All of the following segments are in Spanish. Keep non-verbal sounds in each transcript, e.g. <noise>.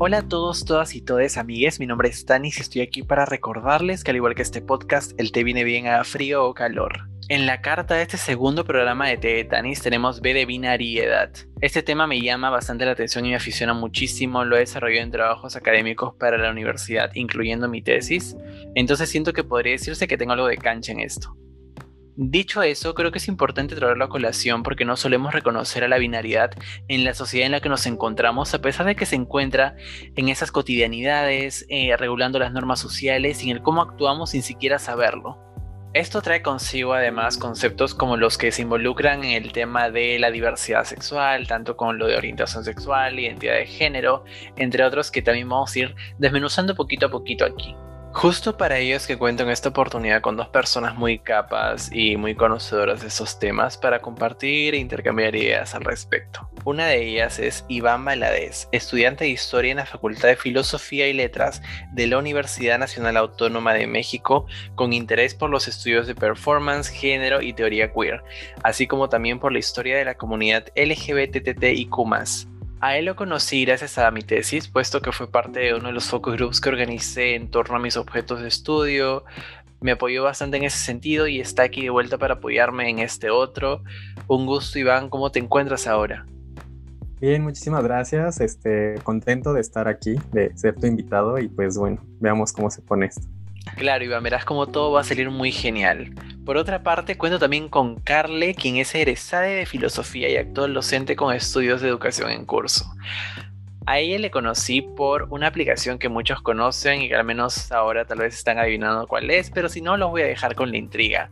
Hola a todos, todas y todes, amigues. Mi nombre es Tanis y estoy aquí para recordarles que al igual que este podcast, el té viene bien a frío o calor. En la carta de este segundo programa de té de Tanis tenemos B de binariedad. Este tema me llama bastante la atención y me aficiona muchísimo. Lo he desarrollado en trabajos académicos para la universidad, incluyendo mi tesis. Entonces siento que podría decirse que tengo algo de cancha en esto. Dicho eso, creo que es importante traerlo a colación porque no solemos reconocer a la binaridad en la sociedad en la que nos encontramos, a pesar de que se encuentra en esas cotidianidades, eh, regulando las normas sociales y en el cómo actuamos sin siquiera saberlo. Esto trae consigo además conceptos como los que se involucran en el tema de la diversidad sexual, tanto con lo de orientación sexual, identidad de género, entre otros que también vamos a ir desmenuzando poquito a poquito aquí. Justo para ellos que cuento en esta oportunidad con dos personas muy capas y muy conocedoras de esos temas para compartir e intercambiar ideas al respecto. Una de ellas es Iván Valadez, estudiante de Historia en la Facultad de Filosofía y Letras de la Universidad Nacional Autónoma de México, con interés por los estudios de performance, género y teoría queer, así como también por la historia de la comunidad LGBTTIQ+. A él lo conocí gracias a mi tesis, puesto que fue parte de uno de los focus groups que organicé en torno a mis objetos de estudio. Me apoyó bastante en ese sentido y está aquí de vuelta para apoyarme en este otro. Un gusto, Iván. ¿Cómo te encuentras ahora? Bien, muchísimas gracias. Este, contento de estar aquí, de ser tu invitado y pues bueno, veamos cómo se pone esto. Claro, Iván, verás cómo todo va a salir muy genial. Por otra parte, cuento también con Carle, quien es egresada de filosofía y actual docente con estudios de educación en curso. A ella le conocí por una aplicación que muchos conocen y que al menos ahora tal vez están adivinando cuál es, pero si no, los voy a dejar con la intriga.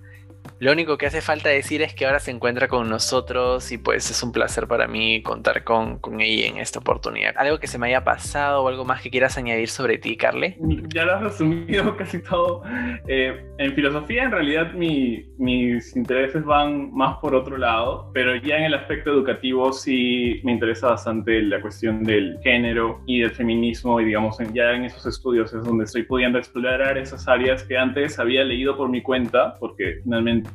Lo único que hace falta decir es que ahora se encuentra con nosotros y pues es un placer para mí contar con, con ella en esta oportunidad. ¿Algo que se me haya pasado o algo más que quieras añadir sobre ti, Carle? Ya lo has resumido <laughs> casi todo. Eh, en filosofía en realidad mi, mis intereses van más por otro lado, pero ya en el aspecto educativo sí me interesa bastante la cuestión del género y del feminismo y digamos ya en esos estudios es donde estoy pudiendo explorar esas áreas que antes había leído por mi cuenta porque finalmente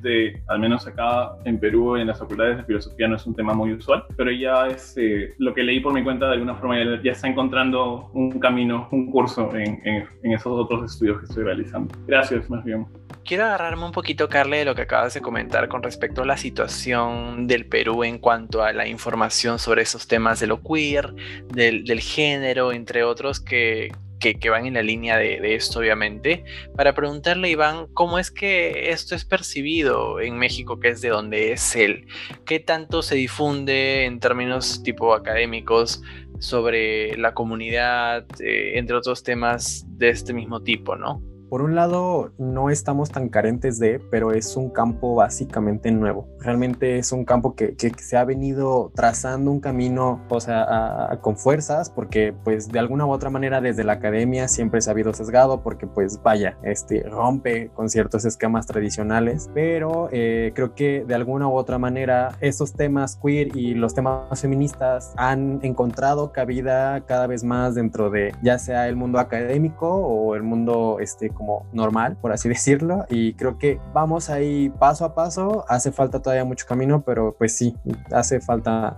al menos acá en Perú, en las facultades de filosofía no es un tema muy usual, pero ya es eh, lo que leí por mi cuenta de alguna forma ya, está encontrando un camino, un curso en, en, esos otros estudios que estoy realizando. Gracias, más bien. Quiero agarrarme un poquito, Carle, de lo que acabas de comentar con respecto a la situación del Perú en cuanto a la información sobre esos temas de lo queer, del, del género, entre otros, que, que, van en la línea de, esto, obviamente, para preguntarle, Iván, ¿cómo es que esto es percibido en México, que es de donde es él? ¿Qué tanto se difunde en términos tipo académicos sobre la comunidad, eh, entre otros temas de este mismo tipo, ¿no? Por un lado, no estamos tan carentes de, pero es un campo básicamente nuevo. Realmente es un campo que, se ha venido trazando un camino, o sea, con fuerzas, porque pues de alguna u otra manera desde la academia siempre se ha habido sesgado, porque pues vaya, este rompe con ciertos esquemas tradicionales, pero eh, creo que de alguna u otra manera estos temas queer y los temas feministas han encontrado cabida cada vez más dentro de ya sea el mundo académico o el mundo este como normal, por así <laughs> decirlo, y creo que vamos ahí paso a paso, hace falta todavía mucho camino, pero pues sí, hace falta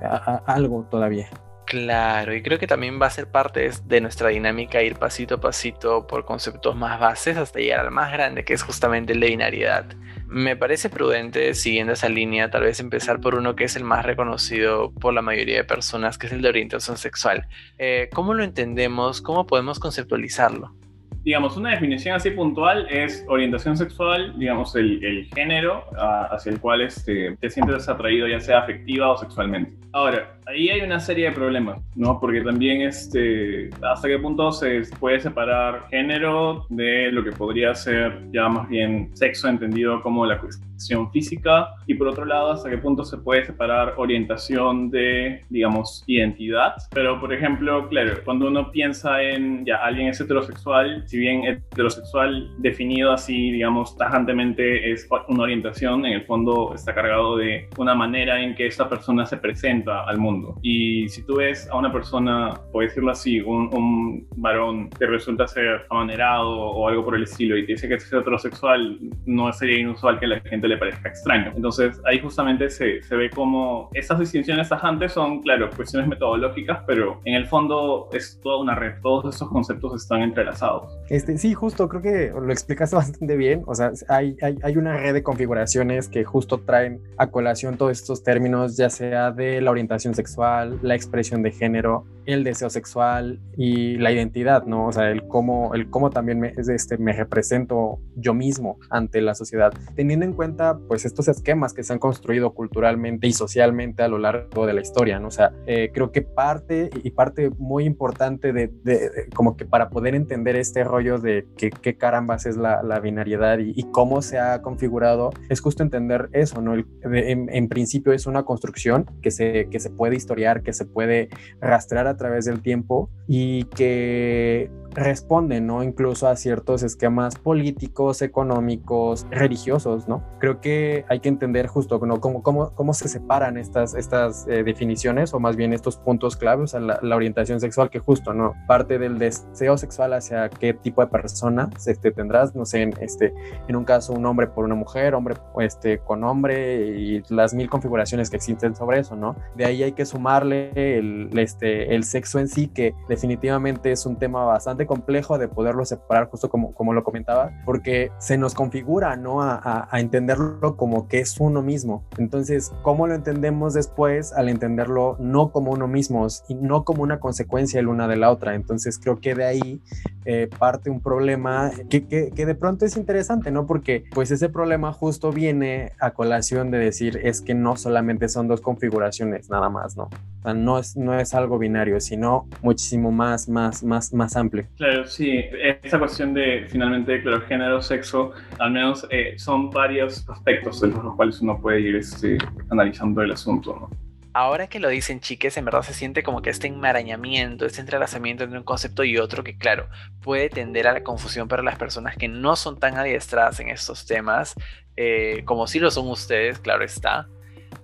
algo todavía. Claro, y creo que también va a ser parte de nuestra dinámica ir pasito a pasito por conceptos más bases hasta llegar al más grande, que es justamente el de binariedad. Me parece prudente, siguiendo esa línea, tal vez empezar por uno que es el más reconocido por la mayoría de personas, que es el de orientación sexual. Eh, ¿Cómo lo entendemos? ¿Cómo podemos conceptualizarlo? Digamos, una definición así puntual es orientación sexual, digamos, el, el género hacia el cual este, te sientes atraído, ya sea afectiva o sexualmente. Ahora, ahí hay una serie de problemas, ¿no? Porque también, este, hasta qué punto se puede separar género de lo que podría ser ya más bien sexo entendido como la cuestión física, y por otro lado, hasta qué punto se puede separar orientación de, digamos, identidad. Pero, por ejemplo, claro, cuando uno piensa en ya alguien es heterosexual, si bien heterosexual definido así, digamos, tajantemente es una orientación, en el fondo está cargado de una manera en que esta persona se presenta al mundo. Y si tú ves a una persona, por decirlo así, un, un varón que resulta ser amanerado o algo por el estilo y te dice que es heterosexual, no sería inusual que a la gente le parezca extraño. Entonces ahí justamente se, se ve como esas distinciones tajantes son, claro, cuestiones metodológicas, pero en el fondo es toda una red, todos esos conceptos están entrelazados. Este, sí, justo, creo que lo explicaste <laughs> bastante bien, o sea, hay, hay, hay una red de configuraciones que justo traen a colación todos estos términos, ya sea de la orientación sexual, la expresión de género, el deseo sexual y la identidad, ¿no? O sea, el cómo, el cómo también me, este, me represento yo mismo ante la sociedad, teniendo en cuenta pues estos esquemas que se han construido culturalmente y socialmente a lo largo de la historia, ¿no? O sea, eh, creo que parte y parte muy importante de, de, como que para poder entender este rollo de qué, qué carambas es la, la binariedad y, y, cómo se ha configurado, es justo entender eso, ¿no? El, en, en, principio es una construcción que se, que se puede historiar, que se puede rastrear a través del tiempo y que responden, ¿no? Incluso a ciertos esquemas políticos, económicos, religiosos, ¿no? Creo que hay que entender justo ¿no? cómo, cómo, cómo se separan estas, estas eh, definiciones o más bien estos puntos claves, o sea, la, la, orientación sexual que justo, ¿no? Parte del deseo sexual hacia qué tipo de persona este, tendrás, no sé, en, este, en un caso un hombre por una mujer, hombre este, con hombre y las mil configuraciones que existen sobre eso, ¿no? De ahí hay que sumarle el, este, el sexo en sí, que definitivamente es un tema bastante complejo de poderlo separar, justo como, como lo comentaba, porque se nos configura, ¿no? A, a, a, entenderlo como que es uno mismo. Entonces, ¿cómo lo entendemos después al entenderlo no como uno mismo y no como una consecuencia el una de la otra? Entonces, creo que de ahí eh, parte un problema que, que, que, de pronto es interesante, ¿no? Porque pues ese problema justo viene a colación de decir es que no solamente son dos configuraciones nada más, ¿no? O sea, no es, no es algo binario, sino muchísimo más, más, más, más amplio. Claro, sí. Esa cuestión de finalmente, claro, género, sexo, al menos eh, son varios aspectos de los cuales uno puede ir este, analizando el asunto, ¿no? Ahora que lo dicen chiques, en verdad se siente como que este enmarañamiento, este entrelazamiento entre un concepto y otro que claro, puede tender a la confusión para las personas que no son tan adiestradas en estos temas, eh, como si lo son ustedes, claro está,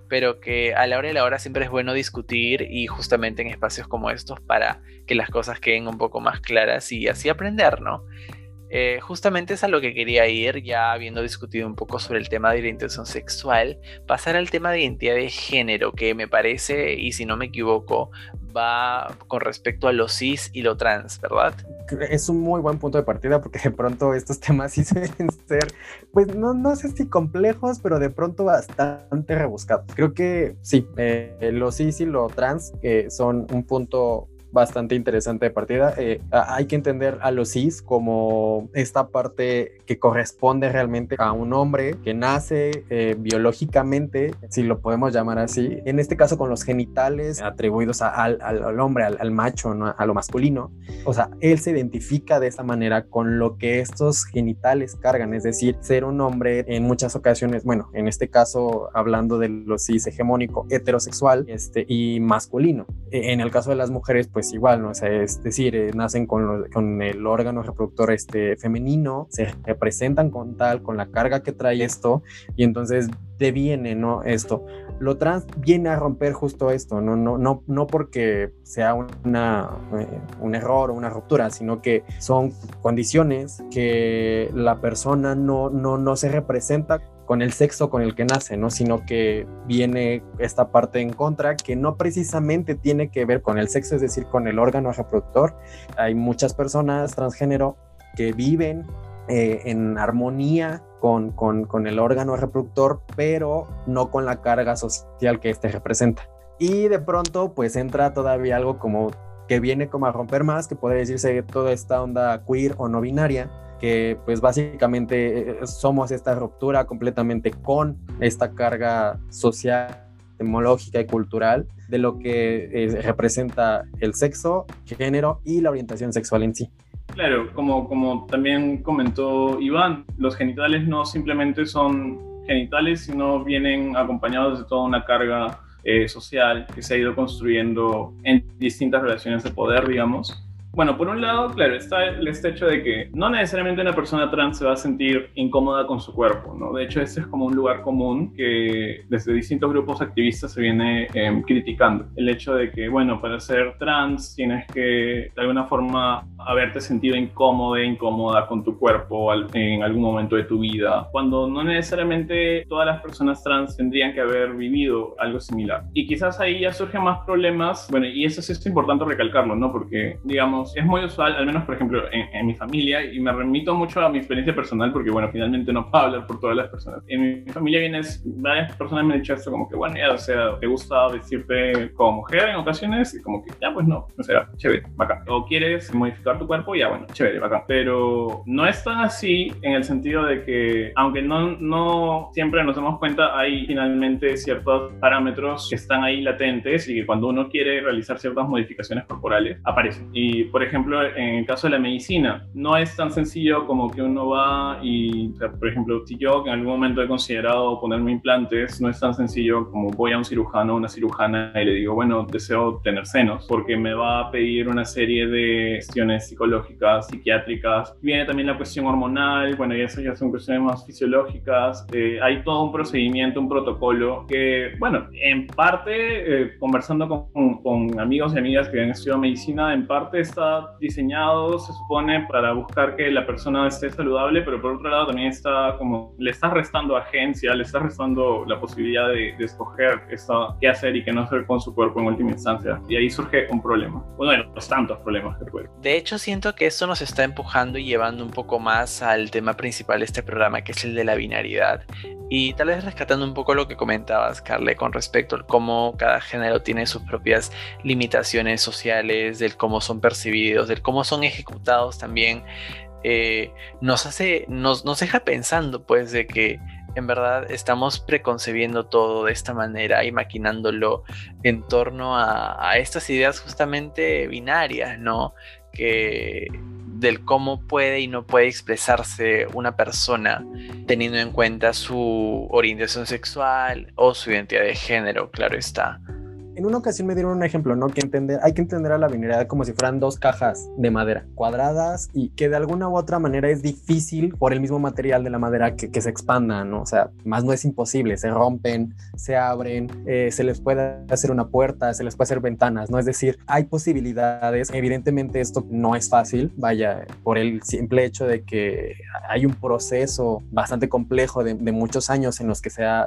pero que a la hora de la hora siempre es bueno discutir y justamente en espacios como estos para que las cosas queden un poco más claras y así aprender, ¿no? Eh, justamente es a lo que quería ir, ya habiendo discutido un poco sobre el tema de orientación sexual, pasar al tema de identidad de género, que me parece, y si no me equivoco, va con respecto a lo cis y lo trans, ¿verdad? Es un muy buen punto de partida porque de pronto estos temas <laughs> sí suelen ser, pues no, no sé si complejos, pero de pronto bastante rebuscados. Creo que sí, eh, lo cis y lo trans eh, son un punto bastante interesante de partida. Eh, hay que entender a los cis como esta parte que corresponde realmente a un hombre que nace eh, biológicamente, si lo podemos llamar así, en este caso con los genitales atribuidos a, al, al, hombre, al, al macho, ¿no? a lo masculino. O sea, él se identifica de esa manera con lo que estos genitales cargan, es decir, ser un hombre en muchas ocasiones, bueno, en este caso hablando de los cis hegemónico, heterosexual este, y masculino. E, en el caso de las mujeres, pues pues igual, ¿no? O es decir, eh, nacen con, con, el órgano reproductor este, femenino, se representan con tal, con la carga que trae esto, y entonces deviene, ¿no? Esto. Lo trans viene a romper justo esto, no, no, no, no porque sea una, eh, un error o una ruptura, sino que son condiciones que la persona no, no, no se representa con el sexo con el que nace, ¿no? Sino que viene esta parte en contra que no precisamente tiene que ver con el sexo, es decir, con el órgano reproductor. Hay muchas personas transgénero que viven eh, en armonía con, con, con, el órgano reproductor, pero no con la carga social que este representa. Y de pronto, pues entra todavía algo como que viene como a romper más, que podría decirse toda esta onda queer o no binaria, que pues básicamente eh, somos esta ruptura completamente con esta carga social, demológica y cultural de lo que eh, representa el sexo, género y la orientación sexual en sí. Claro, como, como también comentó Iván, los genitales no simplemente son genitales, sino vienen acompañados de toda una carga eh, social que se ha ido construyendo en distintas relaciones de poder, digamos, Bueno, por un lado, claro, está este hecho de que no necesariamente una persona trans se va a sentir incómoda con su cuerpo, ¿no? De hecho, este es como un lugar común que desde distintos grupos activistas se viene em, criticando. El hecho de que, bueno, para ser trans tienes que de alguna forma haberte sentido incómodo, incómoda con tu cuerpo en algún momento de tu vida, cuando no necesariamente todas las personas trans tendrían que haber vivido algo similar. Y quizás ahí ya surgen más problemas, bueno, y eso sí es importante recalcarlo, ¿no? Porque, digamos, es muy usual, al menos, por ejemplo, en, en mi familia, y me remito mucho a mi experiencia personal, porque, bueno, finalmente no puedo hablar por todas las personas. En mi familia vienes, varias personas me han dicho esto, como que, bueno, ya, o sea, te gusta vestirte como mujer en ocasiones, y como que, ya, pues no, o sea, chévere, bacán. O quieres modificar tu cuerpo, ya, bueno, chévere, bacán. Pero no es tan así en el sentido de que, aunque no, no siempre nos damos cuenta, hay finalmente ciertos parámetros que están ahí latentes y que cuando uno quiere realizar ciertas modificaciones corporales, aparecen. Y, por ejemplo, en el caso de la medicina, no es tan sencillo como que uno va y, por ejemplo, si yo en algún momento he considerado ponerme implantes, no es tan sencillo como voy a un cirujano o una cirujana y le digo, bueno, deseo tener senos, porque me va a pedir una serie de cuestiones psicológicas, psiquiátricas. Viene también la cuestión hormonal, bueno, y eso ya son cuestiones más fisiológicas. Eh, hay todo un procedimiento, un protocolo que, bueno, en parte, eh, conversando con, con, amigos y amigas que han estudiado medicina, en parte está diseñado, se supone, para buscar que la persona esté saludable, pero por otro lado también está como, le está restando agencia, le está restando la posibilidad de, de escoger esta, qué hacer y qué no hacer con su cuerpo en última instancia. Y ahí surge un problema. Uno de los tantos problemas que tuve. De hecho, siento que esto nos está empujando y llevando un poco más al tema principal de este programa, que es el de la binaridad. Y tal vez rescatando un poco lo que comentabas, Carle, con respecto a cómo cada género tiene sus propias limitaciones sociales, del cómo son percibidos, del cómo son ejecutados también, eh, nos hace, nos, nos deja pensando, pues, de que en verdad estamos preconcebiendo todo de esta manera y maquinándolo en torno a, a estas ideas justamente binarias, ¿no? Que del cómo puede y no puede expresarse una persona teniendo en cuenta su orientación sexual o su identidad de género, claro está en una ocasión me dieron un ejemplo, ¿no? Que entender, hay que entender a la binariedad como si fueran dos cajas de madera cuadradas y que de alguna u otra manera es difícil por el mismo material de la madera que, se expandan, ¿no? O sea, más no es imposible, se rompen, se abren, eh, se les puede hacer una puerta, se les puede hacer ventanas, ¿no? Es decir, hay posibilidades. Evidentemente esto no es fácil, vaya, por el simple hecho de que hay un proceso bastante complejo de, muchos años en los que se ha,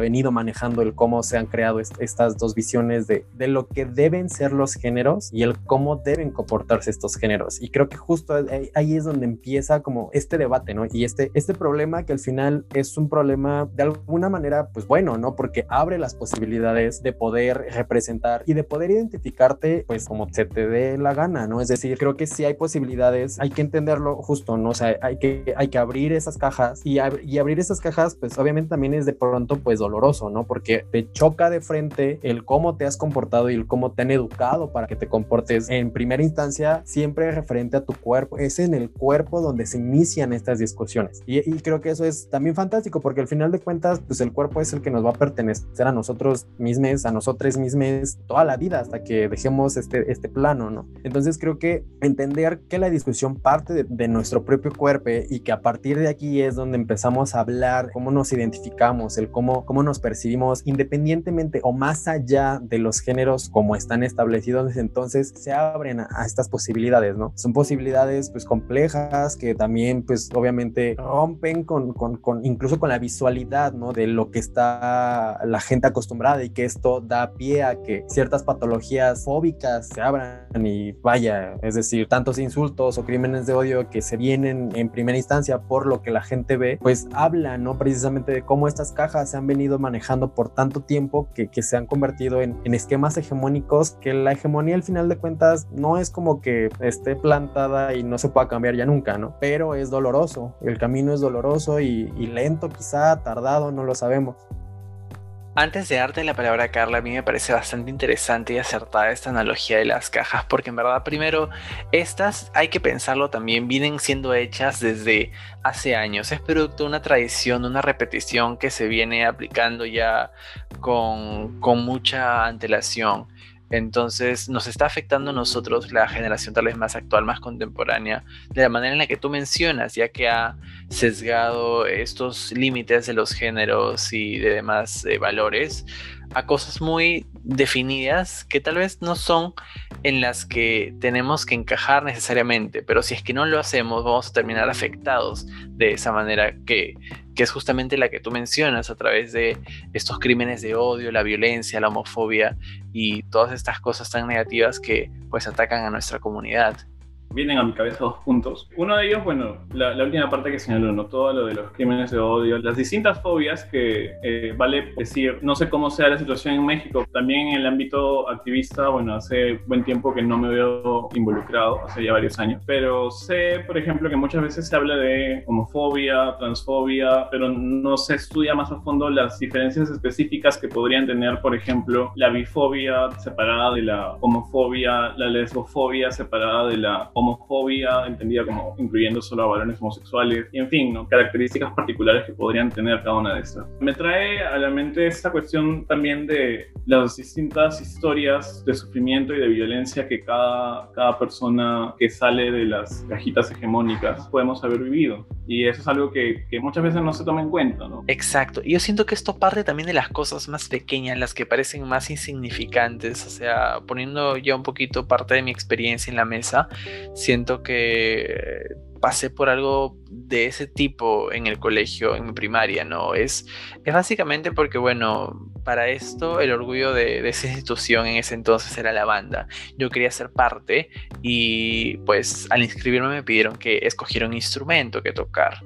venido manejando el cómo se han creado est estas dos visiones de, de, lo que deben ser los géneros y el cómo deben comportarse estos géneros. Y creo que justo ahí, es donde empieza como este debate, ¿no? Y este, este problema que al final es un problema de alguna manera, pues bueno, ¿no? Porque abre las posibilidades de poder representar y de poder identificarte, pues como se te dé la gana, ¿no? Es decir, creo que si hay posibilidades, hay que entenderlo justo, ¿no? O sea, hay que, hay que abrir esas cajas y, ab y abrir esas cajas, pues obviamente también es de pronto, pues doloroso, ¿no? Porque te choca de frente el cómo te has comportado y el cómo te han educado para que te comportes en primera instancia siempre referente a tu cuerpo. Es en el cuerpo donde se inician estas discusiones. Y, y, creo que eso es también fantástico porque al final de cuentas, pues el cuerpo es el que nos va a pertenecer a nosotros mismos, a nosotros mismos toda la vida hasta que dejemos este, este plano, ¿no? Entonces creo que entender que la discusión parte de, de nuestro propio cuerpo y que a partir de aquí es donde empezamos a hablar cómo nos identificamos, el cómo, cómo nos percibimos independientemente o más allá de los géneros como están establecidos entonces se abren a, a, estas posibilidades, ¿no? Son posibilidades pues complejas que también pues obviamente rompen con, con, con, incluso con la visualidad, ¿no? De lo que está la gente acostumbrada y que esto da pie a que ciertas patologías fóbicas se abran y vaya, es decir, tantos insultos o crímenes de odio que se vienen en primera instancia por lo que la gente ve, pues habla, ¿no? Precisamente de cómo estas cajas se han venido manejando por tanto tiempo que, que se han convertido en, en esquemas hegemónicos que la hegemonía al final de cuentas no es como que esté plantada y no se pueda cambiar ya nunca, ¿no? Pero es doloroso, el camino es doloroso y, y lento quizá, tardado, no lo sabemos. Antes de darte la palabra, Carla, a mí me parece bastante interesante y acertada esta analogía de las cajas, porque en verdad, primero, estas, hay que pensarlo también, vienen siendo hechas desde hace años. Es producto de una tradición, una repetición que se viene aplicando ya con, con mucha antelación. Entonces nos está afectando a nosotros, la generación tal vez más actual, más contemporánea, de la manera en la que tú mencionas, ya que ha sesgado estos límites de los géneros y de demás eh, valores a cosas muy definidas que tal vez no son en las que tenemos que encajar necesariamente, pero si es que no lo hacemos vamos a terminar afectados de esa manera que, que es justamente la que tú mencionas a través de estos crímenes de odio, la violencia, la homofobia y todas estas cosas tan negativas que pues atacan a nuestra comunidad vienen a mi cabeza dos puntos. Uno de ellos, bueno, la, última parte que señaló, ¿no? Todo lo de los crímenes de odio, las distintas fobias que eh, vale decir, no sé cómo sea la situación en México, también en el ámbito activista, bueno, hace buen tiempo que no me veo involucrado, hace ya varios años, pero sé, por ejemplo, que muchas veces se habla de homofobia, transfobia, pero no se estudia más a fondo las diferencias específicas que podrían tener, por ejemplo, la bifobia separada de la homofobia, la lesbofobia separada de la homofobia, entendida como incluyendo solo a varones homosexuales, y en fin, ¿no? características particulares que podrían tener cada una de estas. Me trae a la mente esta cuestión también de las distintas historias de sufrimiento y de violencia que cada, cada persona que sale de las cajitas hegemónicas podemos haber vivido. Y eso es algo que, que muchas veces no se toma en cuenta, ¿no? Exacto. Y yo siento que esto parte también de las cosas más pequeñas, las que parecen más insignificantes. O sea, poniendo ya un poquito parte de mi experiencia en la mesa, siento que pasé por algo de ese tipo en el colegio, en mi primaria, ¿no? Es, es básicamente porque, bueno, para esto el orgullo de, esa institución en ese entonces era la banda. Yo quería ser parte y pues al inscribirme me pidieron que escogiera un instrumento que tocar.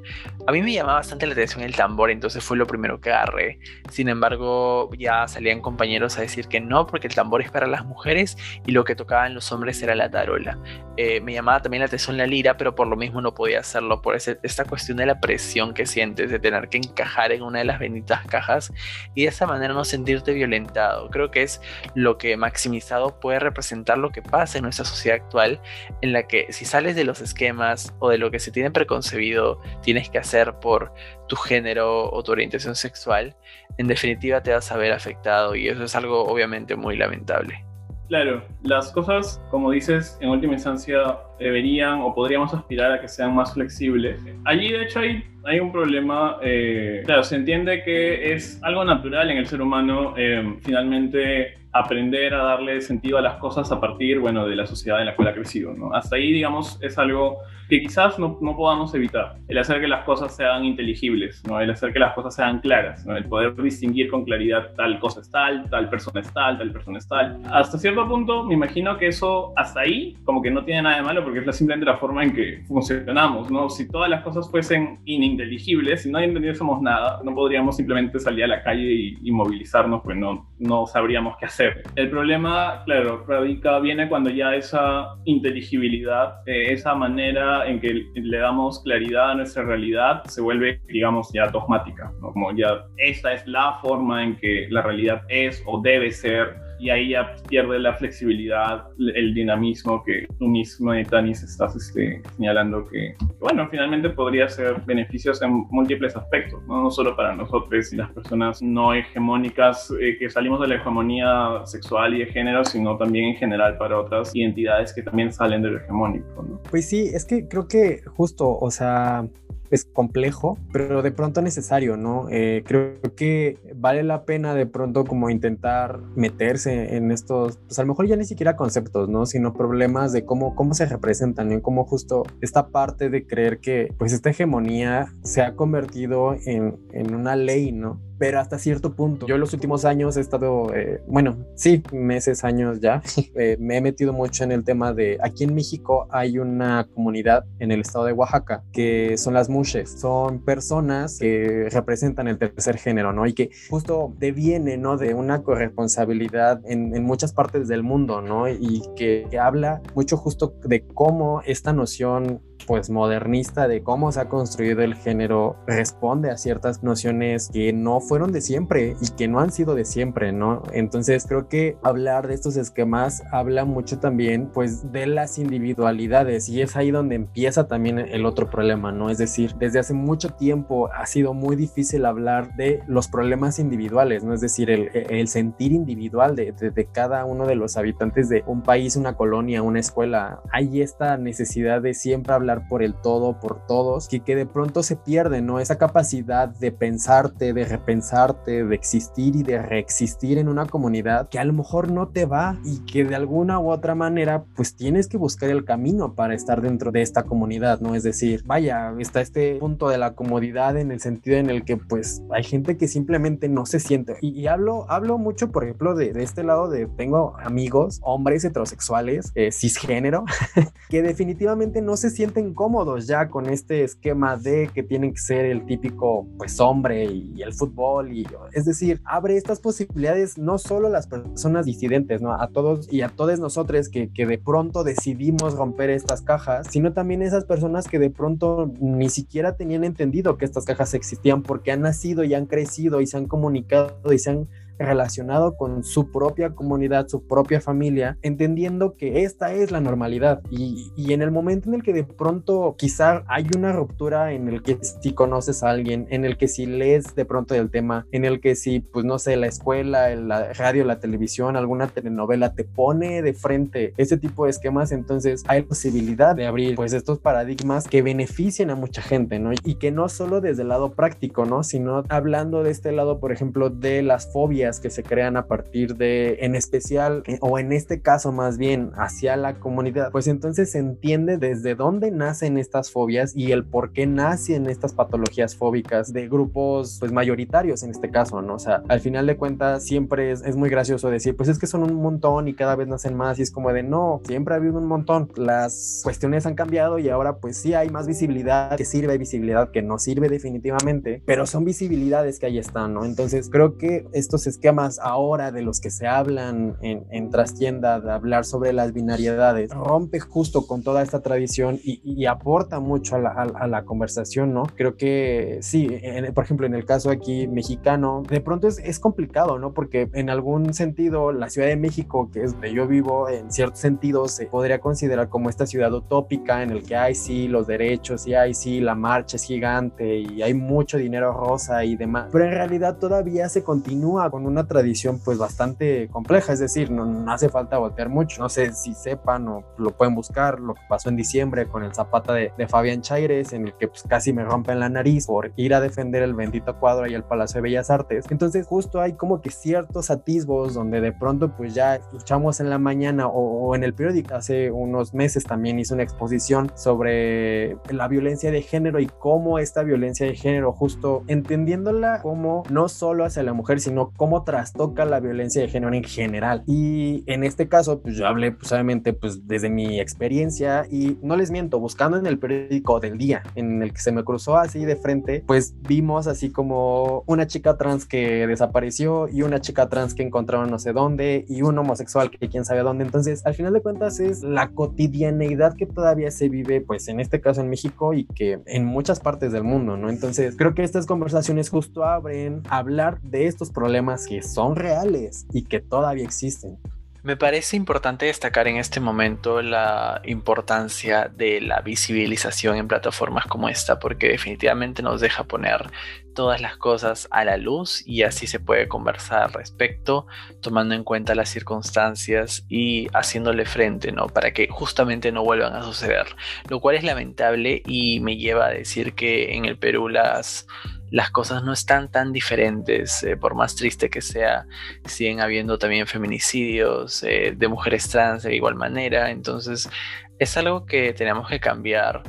A mí me llamaba bastante la atención el tambor, entonces fue lo primero que agarré. Sin embargo, ya salían compañeros a decir que no, porque el tambor es para las mujeres y lo que tocaban los hombres era la tarola. Eh, me llamaba también la atención la lira, pero por lo mismo no podía hacerlo por esta cuestión de la presión que sientes de tener que encajar en una de las benditas cajas y de esa manera no sentirte violentado. Creo que es lo que maximizado puede representar lo que pasa en nuestra sociedad actual, en la que si sales de los esquemas o de lo que se tiene preconcebido, tienes que hacer por tu género o tu orientación sexual, en definitiva te vas a ver afectado y eso es algo obviamente muy lamentable. Claro, las cosas, como dices, en última instancia deberían o podríamos aspirar a que sean más flexibles. Allí, de hecho, hay, hay un problema. Eh, claro, se entiende que es algo natural en el ser humano eh, finalmente aprender a darle sentido a las cosas a partir, bueno, de la sociedad en la cual ha crecido, ¿no? Hasta ahí, digamos, es algo que quizás no, no, podamos evitar. El hacer que las cosas sean inteligibles, ¿no? El hacer que las cosas sean claras, ¿no? El poder distinguir con claridad tal cosa es tal, tal persona es tal, tal persona es tal. Hasta cierto punto, me imagino que eso, hasta ahí, como que no tiene nada de malo porque es simplemente la forma en que funcionamos, ¿no? Si todas las cosas fuesen ininteligibles, si no entendiésemos nada, no podríamos simplemente salir a la calle y, movilizarnos, pues no, no sabríamos qué hacer. El problema, claro, radica, viene cuando ya esa inteligibilidad, eh, esa manera en que le damos claridad a nuestra realidad, se vuelve, digamos, ya dogmática, ¿no? Como ya esta es la forma en que la realidad es o debe ser y ahí ya pierde la flexibilidad, el dinamismo que tú mismo, Tanis, estás este, señalando que, bueno, finalmente podría ser beneficios en múltiples aspectos, no, solo para nosotros y las personas no hegemónicas eh, que salimos de la hegemonía sexual y de género, sino también en general para otras identidades que también salen de lo hegemónico. ¿no? Pues sí, es que creo que justo, o sea, es complejo, pero de pronto necesario, ¿no? Eh, creo que vale la pena de pronto como intentar meterse en estos, pues a lo mejor ya ni siquiera conceptos, ¿no? Sino problemas de cómo, cómo se representan, en cómo justo esta parte de creer que pues esta hegemonía se ha convertido en, en una ley, ¿no? Pero hasta cierto punto. Yo en los últimos años he estado, eh, bueno, sí, meses, años ya, <laughs> eh, me he metido mucho en el tema de, aquí en México hay una comunidad en el estado de Oaxaca que son las mushes, son personas que representan el tercer género, ¿no? Y que justo deviene, ¿no? De una corresponsabilidad en, en muchas partes del mundo, ¿no? Y que, que habla mucho justo de cómo esta noción pues modernista de cómo se ha construido el género responde a ciertas nociones que no fueron de siempre y que no han sido de siempre, ¿no? Entonces creo que hablar de estos esquemas habla mucho también pues de las individualidades y es ahí donde empieza también el otro problema, ¿no? Es decir, desde hace mucho tiempo ha sido muy difícil hablar de los problemas individuales, ¿no? Es decir, el, el sentir individual de, de, de cada uno de los habitantes de un país, una colonia, una escuela. Hay esta necesidad de siempre hablar por el todo, por todos, que, que de pronto se pierde, ¿no? Esa capacidad de pensarte, de repensarte, de existir y de reexistir en una comunidad que a lo mejor no te va y que de alguna u otra manera pues tienes que buscar el camino para estar dentro de esta comunidad, ¿no? Es decir, vaya, está este punto de la comodidad en el sentido en el que pues hay gente que simplemente no se siente. Y, y hablo, hablo mucho, por ejemplo, de, de, este lado de tengo amigos, hombres heterosexuales, eh, cisgénero, <laughs> que definitivamente no se sienten cómodos ya con este esquema de que tienen que ser el típico pues hombre y, el fútbol y es decir, abre estas posibilidades no solo a las personas disidentes, ¿no? A todos y a todos nosotros que, que de pronto decidimos romper estas cajas, sino también esas personas que de pronto ni siquiera tenían entendido que estas cajas existían porque han nacido y han crecido y se han comunicado y se han relacionado con su propia comunidad, su propia familia, entendiendo que esta es la normalidad. Y, y, en el momento en el que de pronto quizá hay una ruptura en el que si conoces a alguien, en el que si lees de pronto del tema, en el que si, pues no sé, la escuela, la radio, la televisión, alguna telenovela te pone de frente ese tipo de esquemas, entonces hay posibilidad de abrir pues estos paradigmas que beneficien a mucha gente, ¿no? Y que no solo desde el lado práctico, ¿no? Sino hablando de este lado, por ejemplo, de las fobias que se crean a partir de, en especial, o en este caso más bien, hacia la comunidad, pues entonces se entiende desde dónde nacen estas fobias y el por qué nacen estas patologías fóbicas de grupos, pues mayoritarios en este caso, ¿no? O sea, al final de cuentas siempre es, es muy gracioso decir, pues es que son un montón y cada vez nacen más y es como de, no, siempre ha habido un montón, las cuestiones han cambiado y ahora pues sí hay más visibilidad que sirve, hay visibilidad que no sirve definitivamente, pero son visibilidades que ahí están, ¿no? Entonces creo que estos esquemas ahora de los que se hablan en, en trastienda, de hablar sobre las binariedades, rompe justo con toda esta tradición y, y aporta mucho a la, a, a la, conversación, ¿no? Creo que sí, en, por ejemplo, en el caso aquí mexicano, de pronto es, es complicado, ¿no? Porque en algún sentido la Ciudad de México, que es donde yo vivo, en cierto sentido se podría considerar como esta ciudad utópica en el que hay sí los derechos y hay sí la marcha es gigante y hay mucho dinero rosa y demás, pero en realidad todavía se continúa con una tradición pues bastante compleja, es decir, no, hace falta voltear mucho, no sé si sepan o lo pueden buscar, lo que pasó en diciembre con el zapata de, Fabián Chaires, en el que pues casi me rompen la nariz por ir a defender el bendito cuadro y el Palacio de Bellas Artes, entonces justo hay como que ciertos atisbos donde de pronto pues ya escuchamos en la mañana o, o en el periódico. Hace unos meses también hizo una exposición sobre la violencia de género y cómo esta violencia de género justo entendiéndola como no solo hacia la mujer, sino cómo trastoca la violencia de género en general. Y en este caso, pues yo hablé pues obviamente pues desde mi experiencia y no les miento, buscando en el periódico del día en el que se me cruzó así de frente, pues vimos así como una chica trans que desapareció y una chica trans que encontraron no sé dónde y un homosexual que quién sabe dónde. Entonces, al final de cuentas es la cotidianeidad que todavía se vive, pues en este caso en México y que en muchas partes del mundo, ¿no? Entonces, creo que estas conversaciones justo abren hablar de estos problemas que son reales y que todavía existen. Me parece importante destacar en este momento la importancia de la visibilización en plataformas como esta, porque definitivamente nos deja poner todas las cosas a la luz y así se puede conversar al respecto, tomando en cuenta las circunstancias y haciéndole frente, ¿no? Para que justamente no vuelvan a suceder. Lo cual es lamentable y me lleva a decir que en el Perú las las cosas no están tan diferentes, eh, por más triste que sea, siguen habiendo también feminicidios eh, de mujeres trans de igual manera, entonces es algo que tenemos que cambiar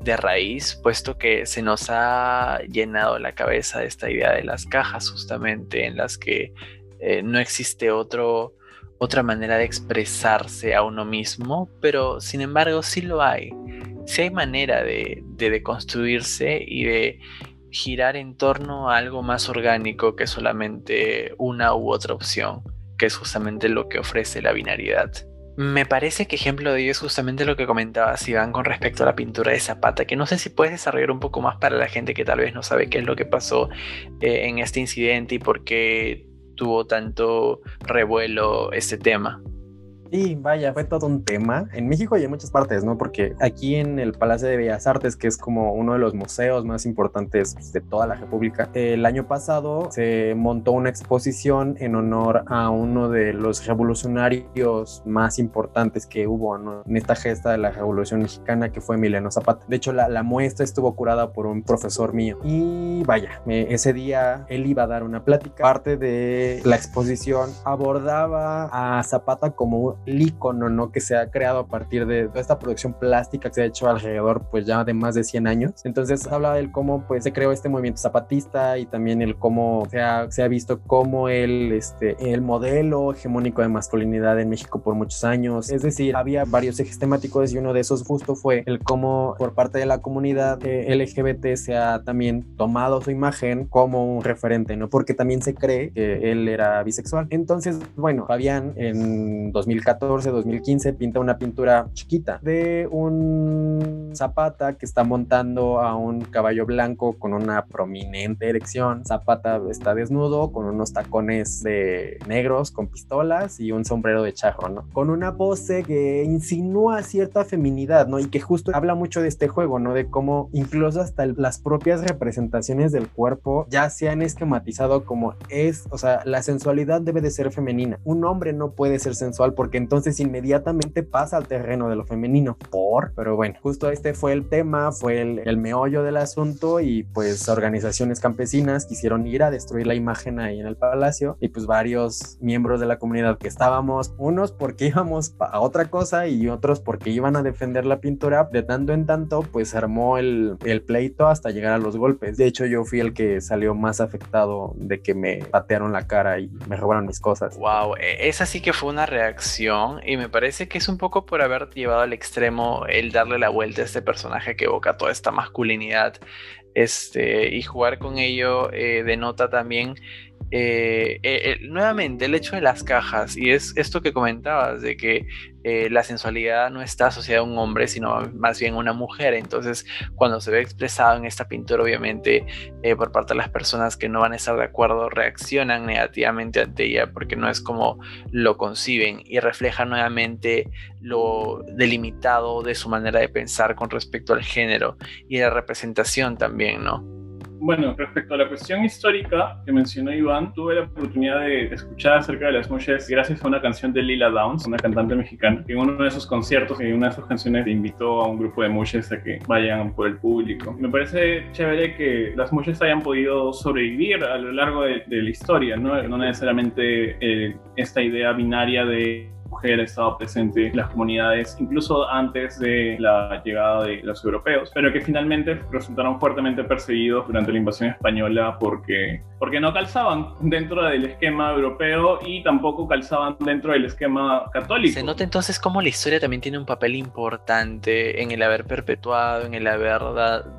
de raíz, puesto que se nos ha llenado la cabeza esta idea de las cajas justamente en las que eh, no existe otro, otra manera de expresarse a uno mismo, pero sin embargo sí lo hay, sí hay manera de, de deconstruirse y de girar en torno a algo más orgánico que solamente una u otra opción, que es justamente lo que ofrece la binariedad. Me parece que ejemplo de ello es justamente lo que comentabas, Iván, con respecto a la pintura de Zapata, que no sé si puedes desarrollar un poco más para la gente que tal vez no sabe qué es lo que pasó eh, en este incidente y por qué tuvo tanto revuelo este tema. Sí, vaya, fue todo un tema. En México y en muchas partes, ¿no? Porque aquí en el Palacio de Bellas Artes, que es como uno de los museos más importantes de toda la República, el año pasado se montó una exposición en honor a uno de los revolucionarios más importantes que hubo en esta gesta de la Revolución Mexicana, que fue Emiliano Zapata. De hecho, la, muestra estuvo curada por un profesor mío. Y vaya, ese día él iba a dar una plática. Parte de la exposición abordaba a Zapata como el icono, ¿no? Que se ha creado a partir de toda esta producción plástica que se ha hecho alrededor, pues ya de más de 100 años. Entonces habla del cómo, pues, se creó este movimiento zapatista y también el cómo se ha, se ha visto como el, este, el modelo hegemónico de masculinidad en México por muchos años. Es decir, había varios ejes temáticos y uno de esos justo fue el cómo por parte de la comunidad eh, LGBT se ha también tomado su imagen como un referente, ¿no? Porque también se cree que él era bisexual. Entonces, bueno, Fabián en 2014 2015 pinta una pintura chiquita de un Zapata que está montando a un caballo blanco con una prominente erección. Zapata está desnudo con unos tacones de negros con pistolas y un sombrero de charro, ¿no? Con una pose que insinúa cierta feminidad, ¿no? Y que justo habla mucho de este juego, ¿no? De cómo incluso hasta las propias representaciones del cuerpo ya se han esquematizado como es, o sea, la sensualidad debe de ser femenina. Un hombre no puede ser sensual porque entonces inmediatamente pasa al terreno de lo femenino. Por, pero bueno, justo este fue el tema, fue el, meollo del asunto y pues organizaciones campesinas quisieron ir a destruir la imagen ahí en el palacio y pues varios miembros de la comunidad que estábamos, unos porque íbamos a otra cosa y otros porque iban a defender la pintura, de tanto en tanto pues armó el, el pleito hasta llegar a los golpes. De hecho yo fui el que salió más afectado de que me patearon la cara y me robaron mis cosas. Wow, e, esa sí que fue una reacción y me parece que es un poco por haber llevado al extremo el darle la vuelta a este personaje que evoca toda esta masculinidad este, y jugar con ello eh, denota también eh, eh, nuevamente el hecho de las cajas y es esto que comentabas de que eh, la sensualidad no está asociada a un hombre sino más bien a una mujer. Entonces cuando se ve expresado en esta pintura obviamente por parte de las personas que no van a estar de acuerdo reaccionan negativamente ante ella porque no es como lo conciben y refleja nuevamente lo delimitado de su manera de pensar con respecto al género y la representación también no bueno, respecto a la cuestión histórica que mencionó Iván, tuve la oportunidad de escuchar acerca de las mushes gracias a una canción de Lila Downs, una cantante mexicana, que en uno de sus conciertos, en una de sus canciones, invitó a un grupo de mushes a que vayan por el público. Me parece chévere que las mushes hayan podido sobrevivir a lo largo de, la historia, ¿no? No necesariamente eh, esta idea binaria de mujer ha estado presente en las comunidades incluso antes de la llegada de los europeos, pero que finalmente resultaron fuertemente perseguidos durante la invasión española porque, porque no calzaban dentro del esquema europeo y tampoco calzaban dentro del esquema católico. Se nota entonces cómo la historia también tiene un papel importante en el haber perpetuado, en el haber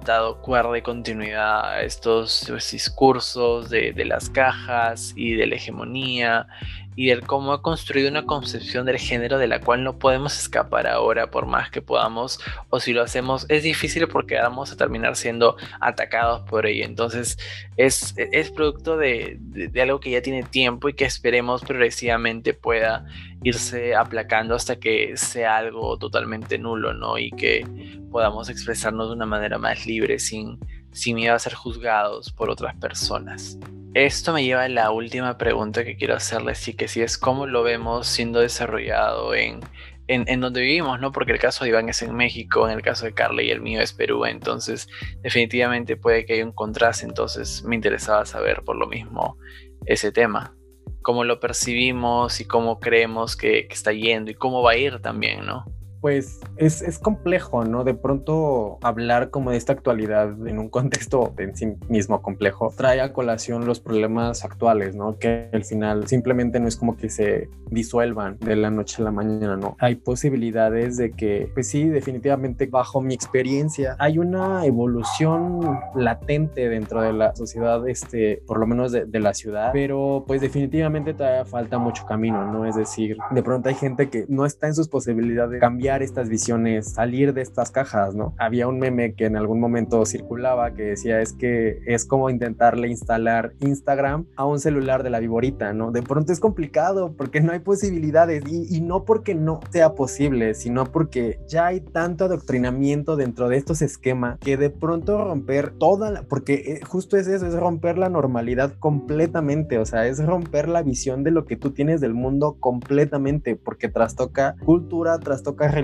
dado cuerda y continuidad a estos discursos de, de las cajas y de la hegemonía y del cómo ha construido una concepción del género de la cual no podemos escapar ahora por más que podamos o si lo hacemos es difícil porque vamos a terminar siendo atacados por ello entonces es, producto de, de, algo que ya tiene tiempo y que esperemos progresivamente pueda irse aplacando hasta que sea algo totalmente nulo no y que podamos expresarnos de una manera más libre sin, sin miedo a ser juzgados por otras personas. Esto me lleva a la última pregunta que quiero hacerles y que si es cómo lo vemos siendo desarrollado en, en, donde vivimos, ¿no? Porque el caso de Iván es en México, en el caso de Carla y el mío es Perú, entonces definitivamente puede que haya un contraste, entonces me interesaba saber por lo mismo ese tema, cómo lo percibimos y cómo creemos que está yendo y cómo va a ir también, ¿no? Pues es, es complejo, ¿no? De pronto hablar como de esta actualidad en un contexto en sí mismo complejo trae a colación los problemas actuales, ¿no? Que al final simplemente no es como que se disuelvan de la noche a la mañana, ¿no? Hay posibilidades de que, pues sí, definitivamente bajo mi experiencia, hay una evolución latente dentro de la sociedad, este, por lo menos de, la ciudad, pero pues definitivamente todavía falta mucho camino, ¿no? Es decir, de pronto hay gente que no está en sus posibilidades de cambiar estas visiones, salir de estas cajas, ¿no? Había un meme que en algún momento circulaba que decía es que es como intentarle instalar Instagram a un celular de la viborita, ¿no? De pronto es complicado porque no hay posibilidades y, y no porque no sea posible, sino porque ya hay tanto adoctrinamiento dentro de estos esquemas que de pronto romper toda la, porque eh, justo es eso, es romper la normalidad completamente, o sea, es romper la visión de lo que tú tienes del mundo completamente, porque trastoca cultura, trastoca religión,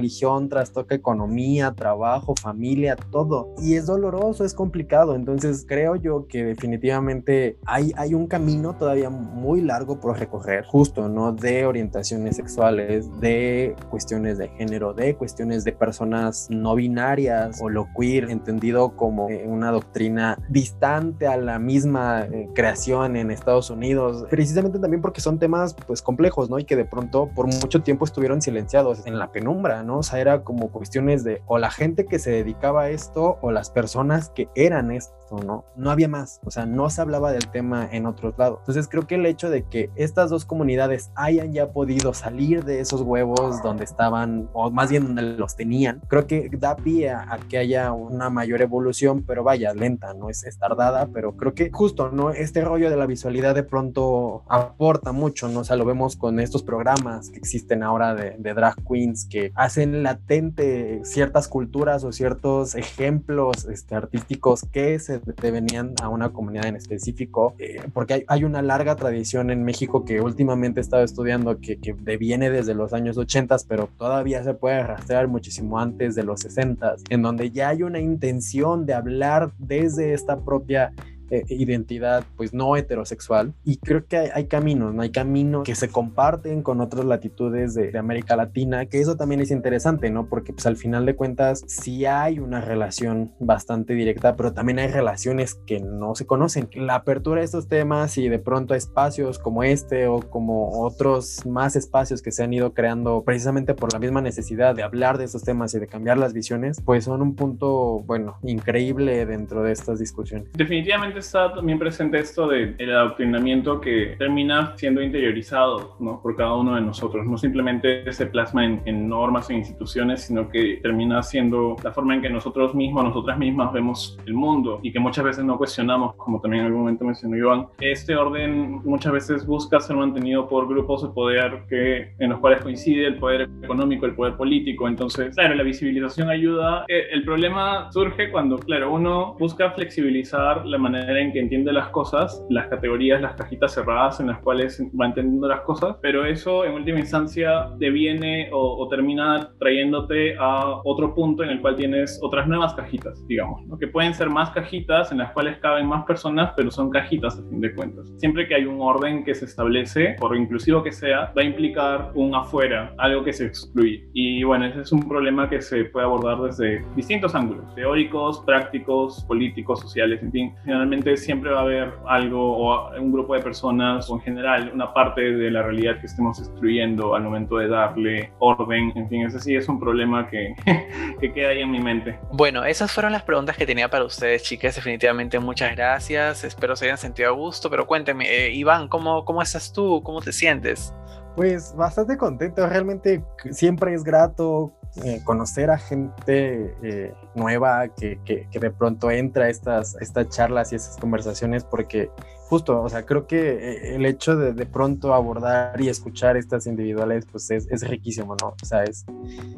trastoca economía, trabajo, familia, todo. Y es doloroso, es complicado. Entonces creo yo que definitivamente hay, hay un camino todavía muy largo por recorrer, justo, ¿no? De orientaciones sexuales, de cuestiones de género, de cuestiones de personas no binarias o lo queer, entendido como eh, una doctrina distante a la misma eh, creación en Estados Unidos, precisamente también porque son temas pues complejos, ¿no? Y que de pronto por mucho tiempo estuvieron silenciados en la penumbra, ¿no? O sea, era como cuestiones de o la gente que se dedicaba a esto o las personas que eran esto, ¿no? No había más, o sea, no se hablaba del tema en otros lados. Entonces creo que el hecho de que estas dos comunidades hayan ya podido salir de esos huevos donde estaban, o más bien donde los tenían, creo que da pie a, que haya una mayor evolución, pero vaya, lenta, ¿no? Es, tardada, pero creo que justo, ¿no? Este rollo de la visualidad de pronto aporta mucho, ¿no? O sea, lo vemos con estos programas que existen ahora de, de drag queens que hacen latente ciertas culturas o ciertos ejemplos este, artísticos que se venían a una comunidad en específico, eh, porque hay, hay, una larga tradición en México que últimamente he estado estudiando que, que viene desde los años 80, pero todavía se puede rastrear muchísimo antes de los 60, en donde ya hay una intención de hablar desde esta propia eh, identidad pues no heterosexual y creo que hay, hay, caminos, ¿no? Hay caminos que se comparten con otras latitudes de, de, América Latina, que eso también es interesante, ¿no? Porque pues al final de cuentas sí hay una relación bastante directa, pero también hay relaciones que no se conocen. La apertura de estos temas y de pronto espacios como este o como otros más espacios que se han ido creando precisamente por la misma necesidad de hablar de estos temas y de cambiar las visiones, pues son un punto, bueno, increíble dentro de estas discusiones. Definitivamente está también presente esto del de adoctrinamiento que termina siendo interiorizado ¿no? por cada uno de nosotros. No simplemente se plasma en, en normas e instituciones, sino que termina siendo la forma en que nosotros mismos, nosotras mismas vemos el mundo y que muchas veces no cuestionamos, como también en algún momento mencionó Iván. Este orden muchas veces busca ser mantenido por grupos de poder que, en los cuales coincide el poder económico, el poder político. Entonces, claro, la visibilización ayuda. El problema surge cuando, claro, uno busca flexibilizar la manera en que entiende las cosas, las categorías, las cajitas cerradas en las cuales va entendiendo las cosas, pero eso en última instancia deviene o, o termina trayéndote a otro punto en el cual tienes otras nuevas cajitas, digamos, ¿no? que pueden ser más cajitas en las cuales caben más personas, pero son cajitas a fin de cuentas. Siempre que hay un orden que se establece, por inclusivo que sea, va a implicar un afuera, algo que se excluye. Y bueno, ese es un problema que se puede abordar desde distintos ángulos, teóricos, prácticos, políticos, sociales, en fin. Finalmente siempre va a haber algo o un grupo de personas o en general una parte de la realidad que estemos excluyendo al momento de darle orden. En fin, ese sí es un problema que, <laughs> que queda ahí en mi mente. Bueno, esas fueron las preguntas que tenía para ustedes, chicas. Definitivamente muchas gracias. Espero se hayan sentido a gusto, pero cuénteme, eh, Iván, ¿cómo, ¿cómo estás tú? ¿Cómo te sientes? Pues bastante contento, realmente siempre es grato eh, conocer a gente eh, nueva que, que, que, de pronto entra a estas, estas charlas y estas conversaciones porque justo, o sea, creo que eh, el hecho de de pronto abordar y escuchar estas individuales pues es, es riquísimo, ¿no? O sea, es,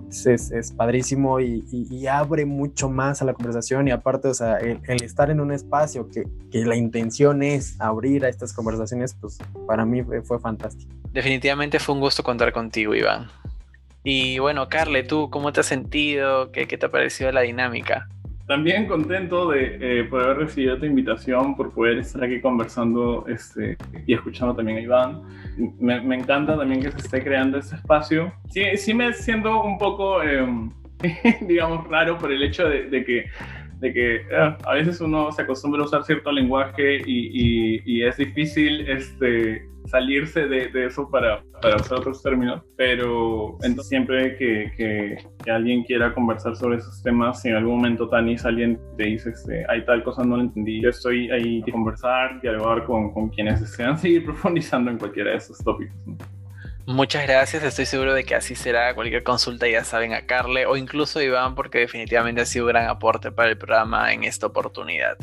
es, es padrísimo y, y, y, abre mucho más a la conversación y aparte, o sea, el, el estar en un espacio que, que, la intención es abrir a estas conversaciones, pues para mí fue, fue fantástico. Definitivamente fue un gusto contar contigo, Iván. Y bueno, Carle, ¿tú cómo te has sentido? ¿Qué, qué te ha parecido la dinámica? también contento de eh, poder recibido tu invitación, por poder estar aquí conversando este, y escuchando también a Iván. Me, me encanta también que se esté creando este espacio. Sí, sí me siento un poco, em, <laughs> digamos, raro por el hecho de, de que de que eh, a veces uno se acostumbra a usar cierto lenguaje y, y, es difícil este, salirse de, de, eso para, para usar otros términos, pero entonces siempre que, que, que, alguien quiera conversar sobre esos temas, si en algún momento Tanis alguien te dice, este, hay tal cosa, no lo entendí, yo estoy ahí a conversar, dialogar con, con quienes desean <laughs> seguir profundizando en cualquiera de esos tópicos. Muchas gracias, estoy seguro de que así será. Cualquier consulta ya saben a Carle o incluso a Iván porque definitivamente ha sido un gran aporte para el programa en esta oportunidad.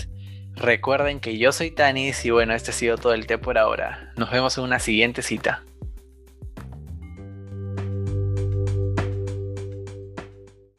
Recuerden que yo soy Tanis y bueno, este ha sido todo el té por ahora. Nos vemos en una siguiente cita.